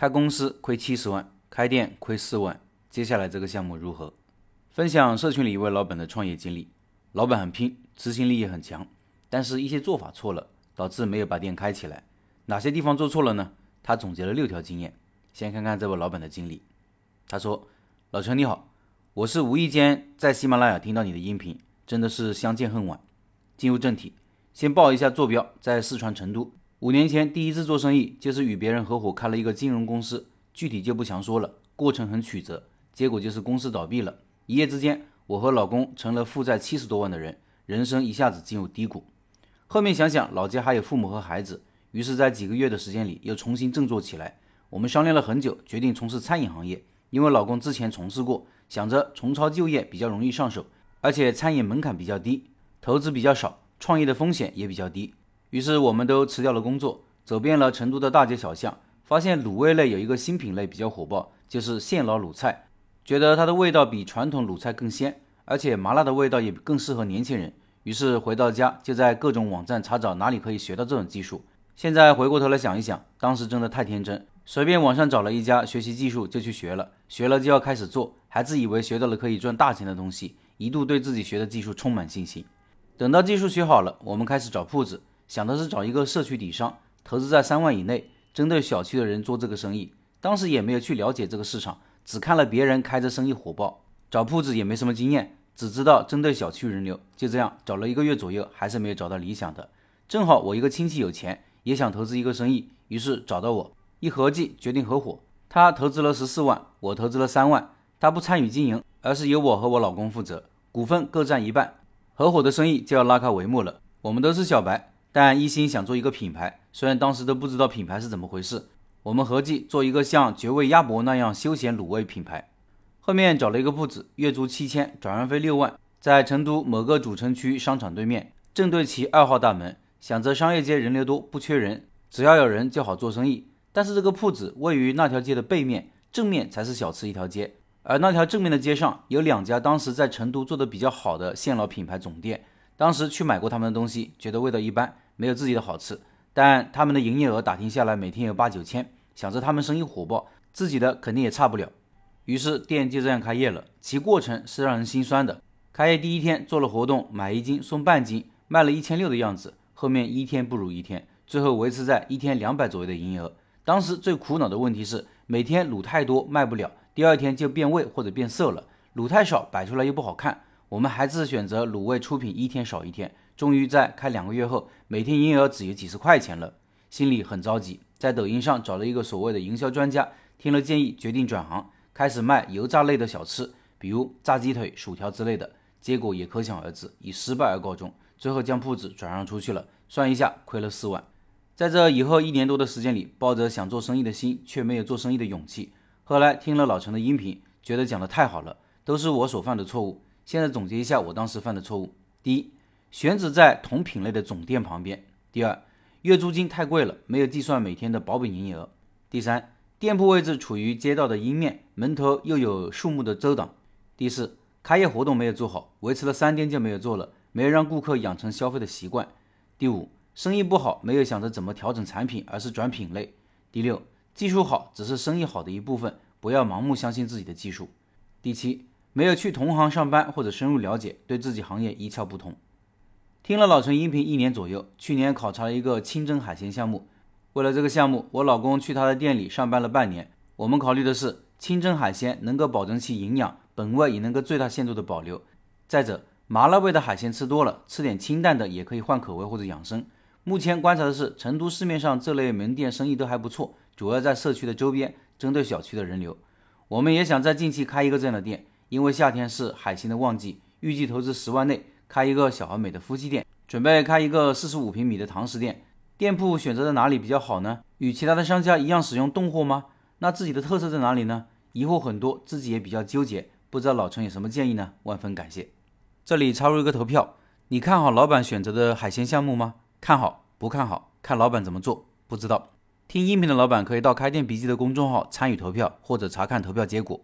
开公司亏七十万，开店亏四万，接下来这个项目如何？分享社群里一位老板的创业经历。老板很拼，执行力也很强，但是一些做法错了，导致没有把店开起来。哪些地方做错了呢？他总结了六条经验。先看看这位老板的经历。他说：“老陈你好，我是无意间在喜马拉雅听到你的音频，真的是相见恨晚。进入正题，先报一下坐标，在四川成都。五年前第一次做生意，就是与别人合伙开了一个金融公司，具体就不详说了，过程很曲折，结果就是公司倒闭了。一夜之间，我和老公成了负债七十多万的人，人生一下子进入低谷。后面想想，老家还有父母和孩子，于是，在几个月的时间里，又重新振作起来。我们商量了很久，决定从事餐饮行业。因为老公之前从事过，想着重操旧业比较容易上手，而且餐饮门槛比较低，投资比较少，创业的风险也比较低。于是我们都辞掉了工作，走遍了成都的大街小巷，发现卤味类有一个新品类比较火爆，就是现捞卤菜，觉得它的味道比传统卤菜更鲜，而且麻辣的味道也更适合年轻人。于是回到家就在各种网站查找哪里可以学到这种技术。现在回过头来想一想，当时真的太天真。随便网上找了一家学习技术就去学了，学了就要开始做，还自以为学到了可以赚大钱的东西，一度对自己学的技术充满信心。等到技术学好了，我们开始找铺子，想的是找一个社区底商，投资在三万以内，针对小区的人做这个生意。当时也没有去了解这个市场，只看了别人开着生意火爆，找铺子也没什么经验，只知道针对小区人流。就这样找了一个月左右，还是没有找到理想的。正好我一个亲戚有钱，也想投资一个生意，于是找到我。一合计，决定合伙。他投资了十四万，我投资了三万。他不参与经营，而是由我和我老公负责，股份各占一半。合伙的生意就要拉开帷幕了。我们都是小白，但一心想做一个品牌。虽然当时都不知道品牌是怎么回事，我们合计做一个像绝味鸭脖那样休闲卤味品牌。后面找了一个铺子，月租七千，转让费六万，在成都某个主城区商场对面，正对其二号大门。想着商业街人流多，不缺人，只要有人就好做生意。但是这个铺子位于那条街的背面，正面才是小吃一条街。而那条正面的街上有两家当时在成都做的比较好的现捞品牌总店。当时去买过他们的东西，觉得味道一般，没有自己的好吃。但他们的营业额打听下来，每天有八九千。想着他们生意火爆，自己的肯定也差不了。于是店就这样开业了。其过程是让人心酸的。开业第一天做了活动，买一斤送半斤，卖了一千六的样子。后面一天不如一天，最后维持在一天两百左右的营业额。当时最苦恼的问题是，每天卤太多卖不了，第二天就变味或者变色了；卤太少摆出来又不好看。我们还是选择卤味出品一天少一天。终于在开两个月后，每天营业额只有几十块钱了，心里很着急。在抖音上找了一个所谓的营销专家，听了建议，决定转行，开始卖油炸类的小吃，比如炸鸡腿、薯条之类的。结果也可想而知，以失败而告终。最后将铺子转让出去了，算一下亏了四万。在这以后一年多的时间里，抱着想做生意的心，却没有做生意的勇气。后来听了老陈的音频，觉得讲的太好了，都是我所犯的错误。现在总结一下我当时犯的错误：第一，选址在同品类的总店旁边；第二，月租金太贵了，没有计算每天的保本营业额；第三，店铺位置处于街道的阴面，门头又有树木的遮挡；第四，开业活动没有做好，维持了三天就没有做了，没有让顾客养成消费的习惯；第五。生意不好，没有想着怎么调整产品，而是转品类。第六，技术好只是生意好的一部分，不要盲目相信自己的技术。第七，没有去同行上班或者深入了解，对自己行业一窍不通。听了老陈音频一年左右，去年考察了一个清蒸海鲜项目。为了这个项目，我老公去他的店里上班了半年。我们考虑的是清蒸海鲜能够保证其营养，本味也能够最大限度的保留。再者，麻辣味的海鲜吃多了，吃点清淡的也可以换口味或者养生。目前观察的是，成都市面上这类门店生意都还不错，主要在社区的周边，针对小区的人流。我们也想在近期开一个这样的店，因为夏天是海鲜的旺季，预计投资十万内开一个小而美的夫妻店，准备开一个四十五平米的堂食店。店铺选择在哪里比较好呢？与其他的商家一样使用冻货吗？那自己的特色在哪里呢？疑惑很多，自己也比较纠结，不知道老陈有什么建议呢？万分感谢。这里插入一个投票，你看好老板选择的海鲜项目吗？看好不看好？看老板怎么做？不知道。听音频的老板可以到开店笔记的公众号参与投票，或者查看投票结果。